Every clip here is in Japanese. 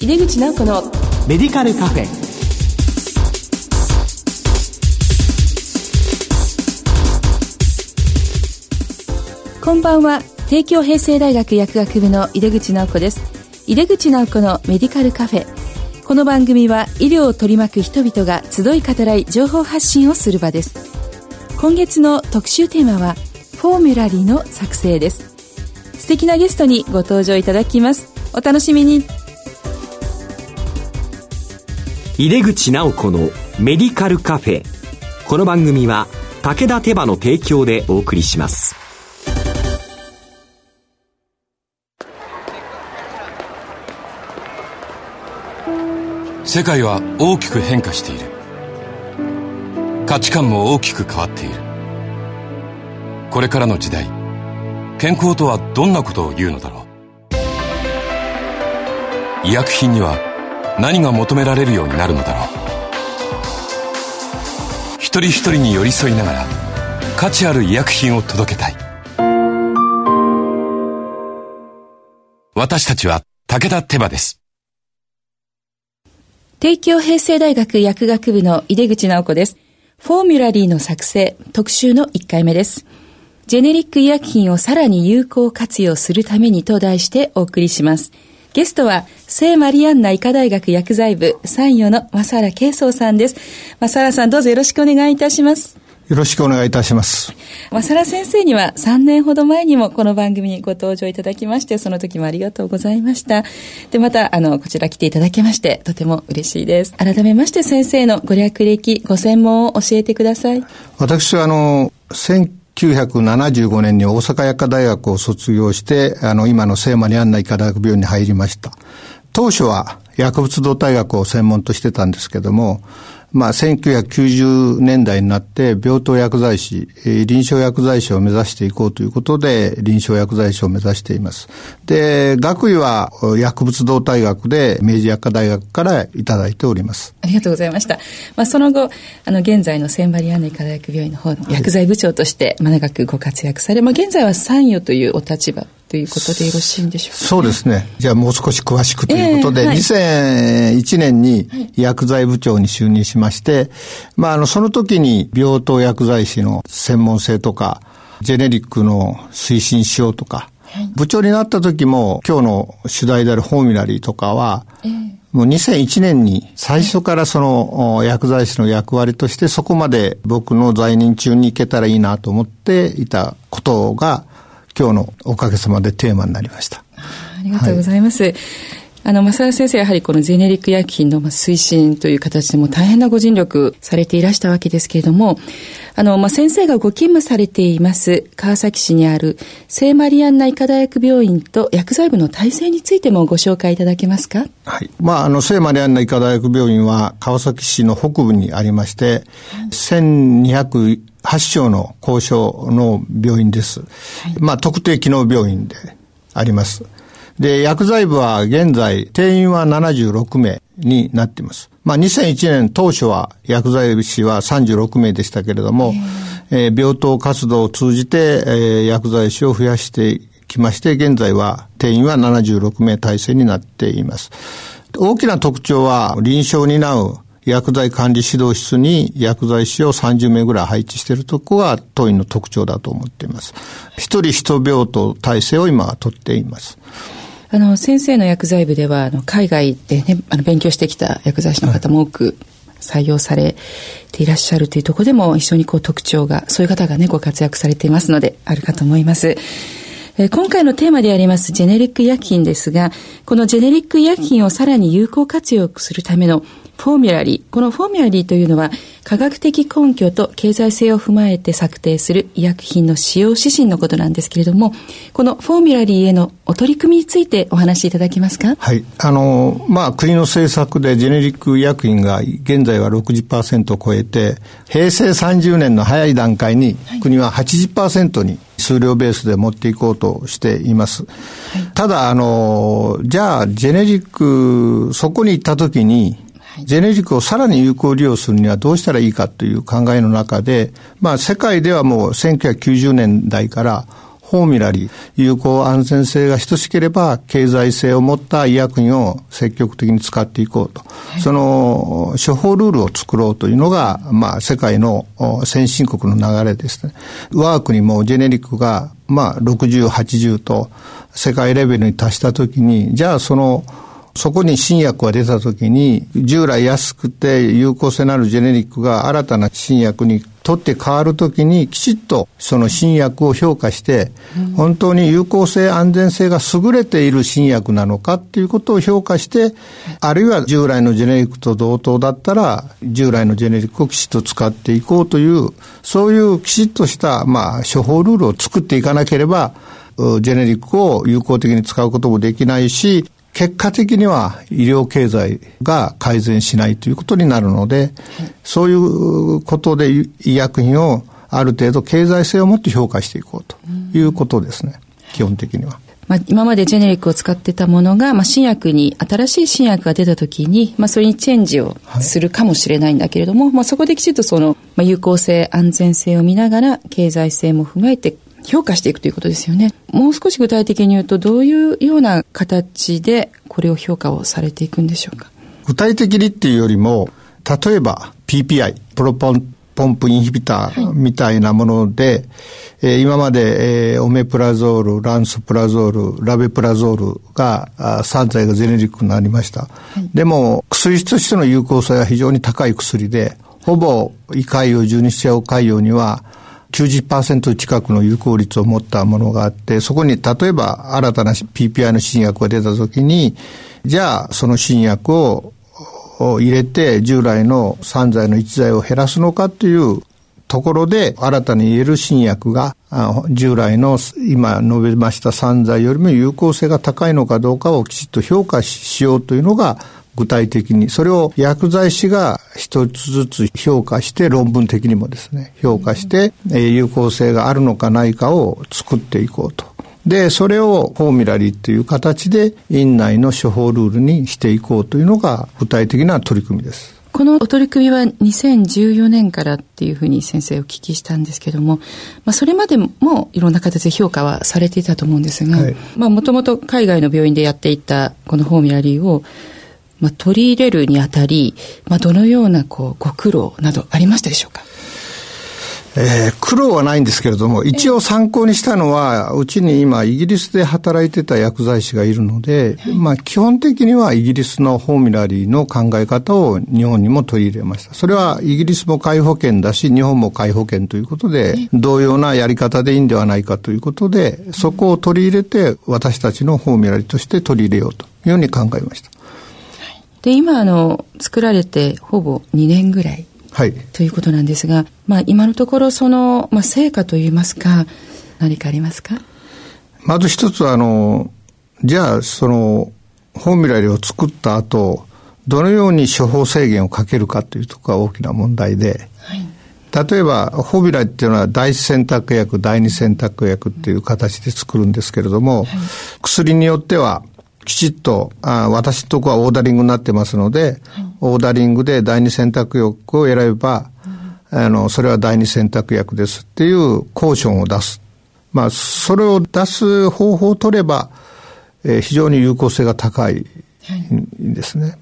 井出口直子のメディカルカフェ。こんばんは。帝京平成大学薬学部の井出口直子です。井出口直子のメディカルカフェ。この番組は医療を取り巻く人々が集い語らい情報発信をする場です。今月の特集テーマはフォーミュラリーの作成です。素敵なゲストにご登場いただきます。お楽しみに井出口直子のメディカルカフェ。この番組は武田手羽の提供でお送りします。世界は大きく変化している。価値観も大きく変わっている。これからの時代健康とはどんなことを言うのだろう。医薬品には何が求められるようになるのだろう一人一人に寄り添いながら価値ある医薬品を届けたい私たちは武田手羽です帝京平成大学薬学部の井出口直子です。フォーミュラリーの作成特集の1回目です。ジェネリック医薬品をさらに有効活用するためにと題してお送りします。ゲストは、聖マリアンナ医科大学薬剤部参与の正原慶宗さんです。正原さんどうぞよろしくお願いいたします。よろしくお願いいたします。正原先生には3年ほど前にもこの番組にご登場いただきまして、その時もありがとうございました。で、また、あの、こちら来ていただきまして、とても嬉しいです。改めまして先生のご略歴、ご専門を教えてください。私は、あの、1975年に大阪薬科大学を卒業して、あの、今の聖マリアンナ医科大学病院に入りました。当初は薬物動態学を専門としてたんですけども、まあ、1990年代になって病棟薬剤師、臨床薬剤師を目指していこうということで、臨床薬剤師を目指しています。で、学位は薬物動態学で明治薬科大学からいただいております。ありがとうございました。まあ、その後、あの、現在のセンバリアンネ医科大学病院の方の薬剤部長として、ま、長くご活躍され、まあ、現在は参与というお立場ということでよろしいんでしょうか、ね、そうですね。じゃあもう少し詳しくということで、えーはい、2001年に薬剤部長に就任しまして、まあ、あの、その時に病棟薬剤師の専門性とか、ジェネリックの推進しようとか、はい、部長になった時も今日の主題であるフォーミュラリーとかは、えーもう2001年に最初からその薬剤師の役割としてそこまで僕の在任中に行けたらいいなと思っていたことが今日のおかげさまでテーマになりました。ありがとうございます。はいあの、正田先生やはりこのゼネリック薬品の推進という形でも大変なご尽力されていらしたわけですけれども、あの、まあ、先生がご勤務されています川崎市にある聖マリアンナ医科大学病院と薬剤部の体制についてもご紹介いただけますか？はい。まあ、あの、聖マリアンナ医科大学病院は川崎市の北部にありまして、はい、1200発症の交渉の病院です。はい、まあ、特定機能病院であります。で、薬剤部は現在、定員は76名になっています。まあ、2001年当初は薬剤師は36名でしたけれども、えー、病棟活動を通じて、えー、薬剤師を増やしてきまして、現在は定員は76名体制になっています。大きな特徴は臨床を担う薬剤管理指導室に薬剤師を30名ぐらい配置しているとこが当院の特徴だと思っています。一人一病棟体制を今は取っています。あの、先生の薬剤部では、あの、海外でね、あの、勉強してきた薬剤師の方も多く採用されていらっしゃるというところでも、一緒にこう特徴が、そういう方がね、ご活躍されていますので、あるかと思います。え今回のテーマでありますジェネリック医薬品ですが、このジェネリック医薬品をさらに有効活用するためのフォーミュラリー。このフォーミュラリーというのは、科学的根拠と経済性を踏まえて策定する医薬品の使用指針のことなんですけれども、このフォーミュラリーへのお取り組みについてお話しいただけますか？はい。あの、まあ、国の政策でジェネリック医薬品が現在は60%を超えて、平成30年の早い段階に国は80%に数量ベースで持っていこうとしています。はい、ただ、あの、じゃあ、ジェネリック、そこに行った時に、ジェネリックをさらに有効利用するにはどうしたらいいかという考えの中で、まあ世界ではもう1990年代からフフォーミュラリー、有効安全性が等しければ、経済性を持った医薬品を積極的に使っていこうと。はい、その、処方ルールを作ろうというのが、まあ、世界の先進国の流れですね。我が国もジェネリックが、まあ、60、80と世界レベルに達したときに、じゃあその、そこに新薬が出たときに、従来安くて有効性のあるジェネリックが新たな新薬に取って変わるときに、きちっとその新薬を評価して、本当に有効性、安全性が優れている新薬なのかっていうことを評価して、あるいは従来のジェネリックと同等だったら、従来のジェネリックをきちっと使っていこうという、そういうきちっとした、まあ、処方ルールを作っていかなければ、ジェネリックを有効的に使うこともできないし、結果的には医療経済が改善しないということになるので、そういうことで医薬品をある程度経済性を持って評価していこうということですね、基本的には。まあ、今までジェネリックを使ってたものが、まあ、新薬に、新しい新薬が出たときに、まあ、それにチェンジをするかもしれないんだけれども、はい、まあ、そこできちっとその、まあ、有効性、安全性を見ながら、経済性も踏まえて評価していくということですよね。もう少し具体的に言うと、どういうような形でこれを評価をされていくんでしょうか？具体的にっていうよりも、例えば PPI、プロポンポンプインヒビターみたいなもので、はい、えー、今まで、えー、オメプラゾール、ランスプラゾール、ラベプラゾールが、3剤がゼネリックになりました。はい、でも、薬としての有効性は非常に高い薬で、ほぼ胃潰瘍、十二指腸潰瘍には、90%近くの有効率を持ったものがあって、そこに例えば新たな PPI の新薬が出たときに、じゃあその新薬を入れて従来の3剤の1剤を減らすのかというところで新たに入れる新薬が従来の今述べました3剤よりも有効性が高いのかどうかをきちっと評価しようというのが具体的に、それを薬剤師が一つずつ評価して、論文的にもですね、評価して、え有効性があるのかないかを作っていこうと。で、それをフォーミュラリーという形で、院内の処方ルールにしていこうというのが具体的な取り組みです。このお取り組みは2014年からっていうふうに先生お聞きしたんですけども、まあ、それまでもいろんな形で評価はされていたと思うんですが、はい、まあ、もともと海外の病院でやっていたこのフォーミュラリーを、まあ、取り入れるにあたり、まあ、どのようなこうご苦労などありましたでしょうか？えー、苦労はないんですけれども、一応参考にしたのは、うちに今、イギリスで働いてた薬剤師がいるので、まあ、基本的にはイギリスのフォーミュラリーの考え方を日本にも取り入れました。それはイギリスも皆保険だし、日本も皆保険ということで、同様なやり方でいいんではないかということで、そこを取り入れて、私たちのフォーミュラリーとして取り入れようというように考えました。で、今、あの、作られてほぼ2年ぐらい。はい。ということなんですが、まあ、今のところ、その、まあ、成果といいますか、何かありますか？まず一つは、あの、じゃあ、その、フォーミュラリを作った後、どのように処方制限をかけるかというところが大きな問題で、はい、例えば、フォーミュラリっていうのは第一選択薬、第二選択薬っていう形で作るんですけれども、はい、薬によっては、きちっと、あ私のとこはオーダリングになってますので、オーダリングで第二選択薬を選べば、あの、それは第二選択薬ですっていうコーションを出す。まあ、それを出す方法を取れば、えー、非常に有効性が高いんですね。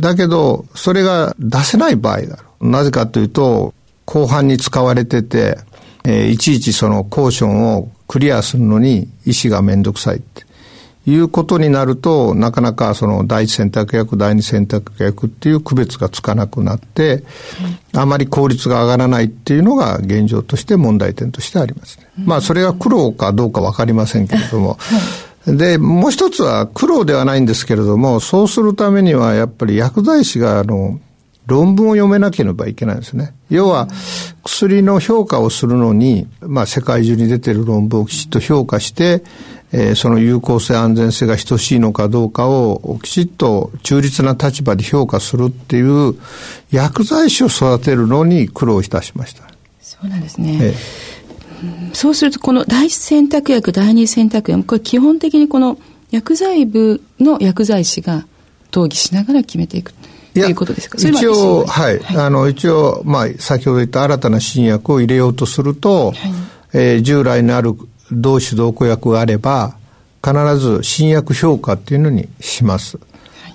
だけど、それが出せない場合がある。なぜかというと、後半に使われてて、えー、いちいちそのコーションをクリアするのに医師がめんどくさいって。いうことになると、なかなかその第一選択薬、第二選択薬っていう区別がつかなくなって、あまり効率が上がらないっていうのが現状として問題点としてありますね。まあ、それが苦労かどうかわかりませんけれども、で、もう一つは苦労ではないんですけれども、そうするためにはやっぱり薬剤師があの、論文を読めなければいけないんですね。要は、薬の評価をするのに、まあ世界中に出てる論文をきちっと評価して、えー、その有効性安全性が等しいのかどうかをきちっと中立な立場で評価するっていう薬剤師を育てるのに苦労いたしました。そうなんですね。ええ、そうするとこの第一選択薬、第二選択薬、これ基本的にこの薬剤部の薬剤師が討議しながら決めていく。ということですか？一応、はい、はい、あの、一応、まあ、先ほど言った新たな新薬を入れようとすると、はい、えー、従来のある同種同顧薬があれば、必ず新薬評価っていうのにします。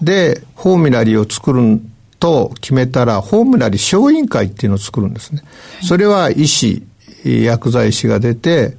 で、フォーミュラリーを作ると決めたら、フォーミュラリー小委員会っていうのを作るんですね。それは医師、薬剤師が出て、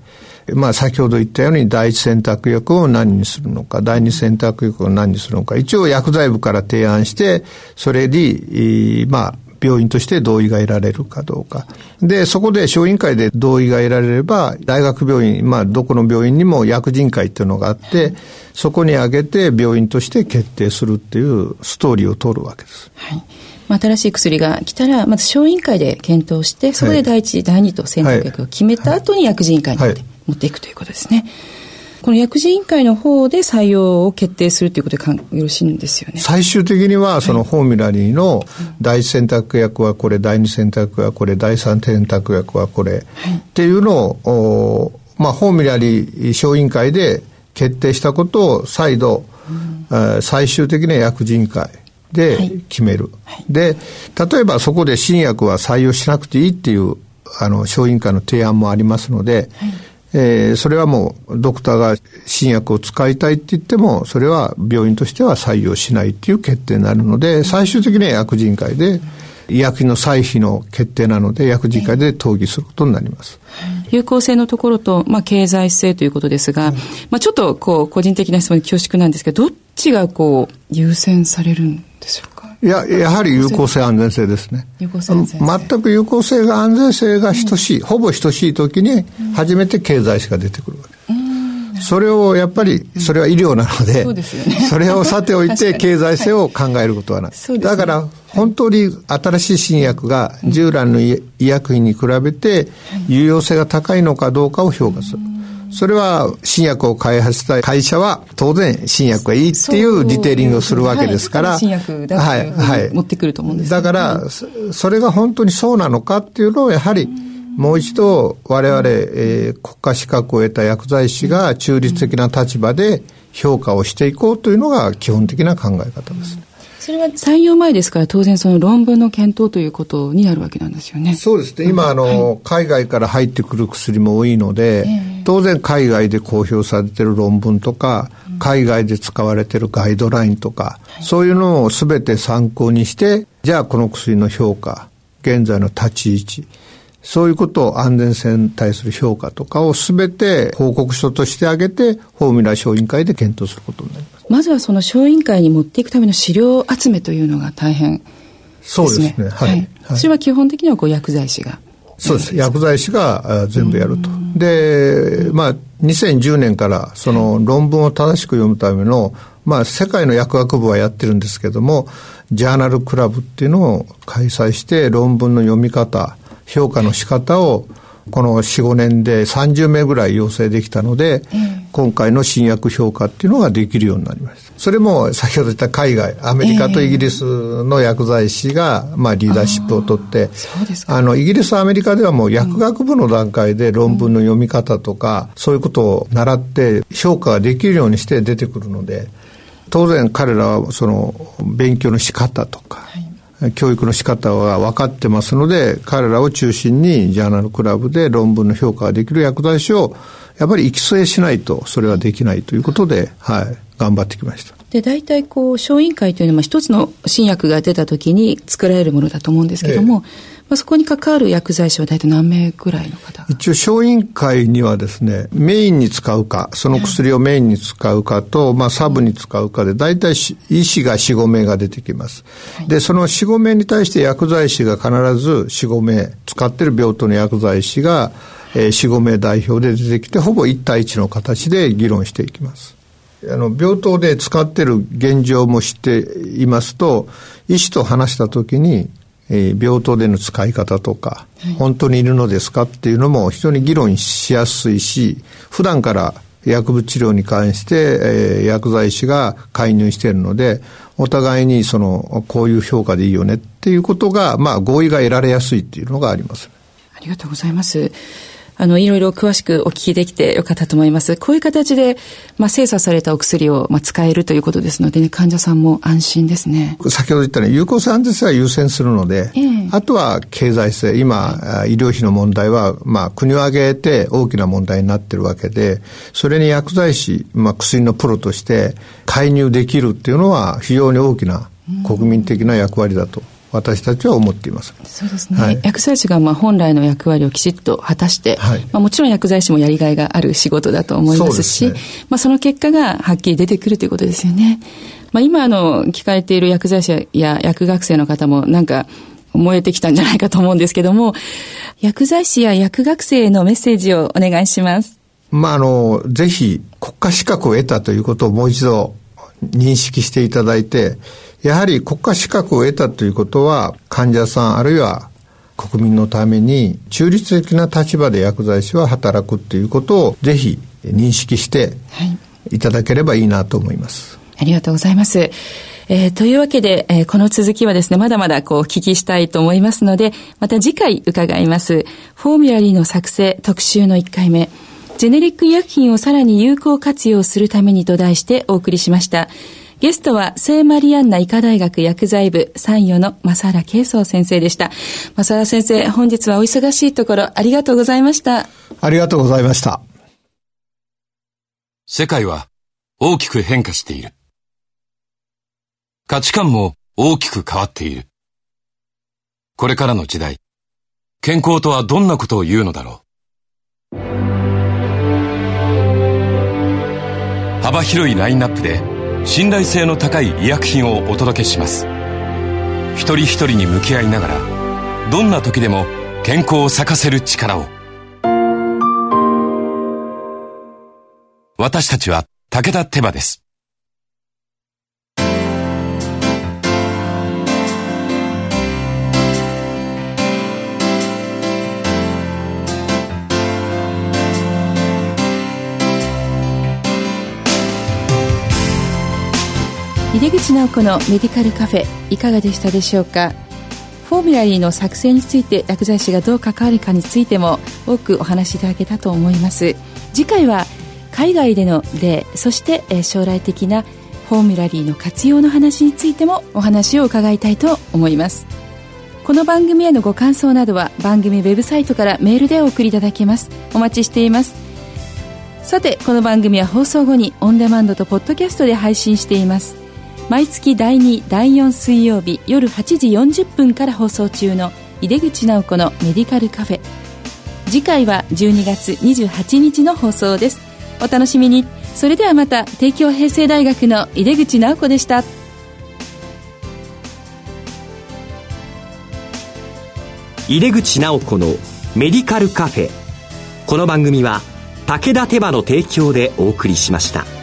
まあ先ほど言ったように第一選択薬を何にするのか、第二選択薬を何にするのか、一応薬剤部から提案して、それに、まあ病院として同意が得られるかどうか。で、そこで小委員会で同意が得られれば、大学病院、まあ、どこの病院にも薬人会っていうのがあって、そこに挙げて病院として決定するっていうストーリーを通るわけです。はい。まあ、新しい薬が来たら、まず小委員会で検討して、そこで第一、はい、第二と選択薬を決めた後に薬人会に持っていくということですね。はいこの薬事委員会の方で採用を決定するということでよろしいんですよね。最終的には、そのフォーミュラリーの第一選択薬はこれ、第二選択薬はこれ、第三選択薬はこれ、はい、っていうのを、まあ、フォーミュラリー小委員会で決定したことを再度、うん、最終的な薬事委員会で決める、はい。はい、で例えばそこで新薬は採用しなくていいっていうあの小委員会の提案もありますので、えー、それはもうドクターが新薬を使いたいって言ってもそれは病院としては採用しないっていう決定になるので最終的には薬人会で医薬品の歳費の決定なので薬人会で討議することになります。有効性のところと、まあ、経済性ということですが、うん、まあ、ちょっとこう個人的な質問に恐縮なんですけどどっちがこう優先されるんでしょういや、やはり有効性安全性ですね。有効性安全く有効性が安全性が等しい、うん、ほぼ等しい時に初めて経済史が出てくるわけ。です。それをやっぱり、それは医療なので、それをさておいて経済性を考えることはない。だから、本当に新しい新薬が従来の医薬品に比べて有用性が高いのかどうかを評価する。それは新薬を開発した会社は当然新薬がいいっていうディテーリングをするわけですから。はい、新薬だはい、はい。持ってくると思うんです、だから、それが本当にそうなのかっていうのをやはり、もう一度我々、えー、国家資格を得た薬剤師が中立的な立場で評価をしていこうというのが基本的な考え方です。それは採用前ですから当然その論文の検討ということになるわけなんですよね。そうですね。今、あの、はい、海外から入ってくる薬も多いので、えー、当然海外で公表されてる論文とか、うん、海外で使われてるガイドラインとか、はい、そういうのを全て参考にして、じゃあこの薬の評価、現在の立ち位置、そういうことを安全性に対する評価とかを全て報告書としてあげて、フォーミュラ小委員会で検討することになります。まずはその小委員会に持っていくための資料集めというのが大変ですね。そうですね。はい。はい、それは基本的にはこう薬剤師が。そうです。薬剤師が全部やると。で、まあ、2010年からその論文を正しく読むための、まあ、世界の薬学部はやってるんですけども、ジャーナルクラブっていうのを開催して論文の読み方、評価の仕方をこの4、5年で30名ぐらい要請できたので、今回の新薬評価っていうのができるようになりました。それも先ほど言った海外、アメリカとイギリスの薬剤師が、まあ、リーダーシップを取って、あの、イギリス、アメリカではもう薬学部の段階で論文の読み方とか、そういうことを習って評価ができるようにして出てくるので、当然彼らはその勉強の仕方とか、はい教育の仕方は分かってますので、彼らを中心にジャーナルクラブで論文の評価ができる薬剤師を、やっぱり育成しないと、それはできないということで、はい、頑張ってきました。で、大体こう、小委員会というのは一つの新薬が出た時に作られるものだと思うんですけども、ええまあ、そこに関わる薬剤師は大体何名ぐらいの方？一応、小委員会にはですね、メインに使うか、その薬をメインに使うかと、まあ、サブに使うかで、大体医師が4、5名が出てきます。はい、で、その4、5名に対して薬剤師が必ず4、5名、使ってる病棟の薬剤師が、えー、4、5名代表で出てきて、ほぼ1対1の形で議論していきます。あの、病棟で使ってる現状も知っていますと、医師と話したときに、えー、病棟での使い方とか、はい、本当にいるのですかっていうのも非常に議論しやすいし、普段から薬物治療に関して、えー、薬剤師が介入しているので、お互いにその、こういう評価でいいよねっていうことが、まあ合意が得られやすいっていうのがあります。ありがとうございます。あの、いろいろ詳しくお聞きできてよかったと思います。こういう形で、まあ、精査されたお薬を、まあ、使えるということですのでね、患者さんも安心ですね。先ほど言ったように、有効性安全性は優先するので、えー、あとは経済性、今、医療費の問題は、まあ、国を挙げて大きな問題になってるわけで、それに薬剤師、まあ、薬のプロとして介入できるっていうのは、非常に大きな国民的な役割だと私たちは思っています。そうですね。はい、薬剤師がまあ本来の役割をきちっと果たして、はい、まあもちろん薬剤師もやりがいがある仕事だと思いますし、ね、まあその結果がはっきり出てくるということですよね。まあ今あの聞かれている薬剤師や薬学生の方もなんか燃えてきたんじゃないかと思うんですけども、薬剤師や薬学生へのメッセージをお願いします。まああの、ぜひ国家資格を得たということをもう一度認識していただいて、やはり国家資格を得たということは、患者さんあるいは国民のために中立的な立場で薬剤師は働くということをぜひ認識していただければいいなと思います。はい、ありがとうございます。えー、というわけで、えー、この続きはですね、まだまだこうお聞きしたいと思いますので、また次回伺います。フォーミュラリーの作成特集の1回目、ジェネリック医薬品をさらに有効活用するためにと題してお送りしました。ゲストは聖マリアンナ医科大学薬剤部参与の正原慶宗先生でした。正原先生、本日はお忙しいところありがとうございました。ありがとうございました。世界は大きく変化している。価値観も大きく変わっている。これからの時代、健康とはどんなことを言うのだろう。幅広いラインナップで信頼性の高い医薬品をお届けします。一人一人に向き合いながらどんな時でも健康を咲かせる力を。私たちは武田手羽です。井出口直子のメディカルカフェいかがでしたでしょうか？フォーミュラリーの作成について薬剤師がどう関わるかについても多くお話しいただけたと思います。次回は海外での例そして将来的なフォーミュラリーの活用の話についてもお話を伺いたいと思います。この番組へのご感想などは番組ウェブサイトからメールでお送りいただけます。お待ちしています。さてこの番組は放送後にオンデマンドとポッドキャストで配信しています。毎月第2第4水曜日夜8時40分から放送中の井出口直子のメディカルカフェ。次回は12月28日の放送です。お楽しみに。それではまた帝京平成大学の井出口直子でした。井出口直子のメディカルカフェ。この番組は武田手羽の提供でお送りしました。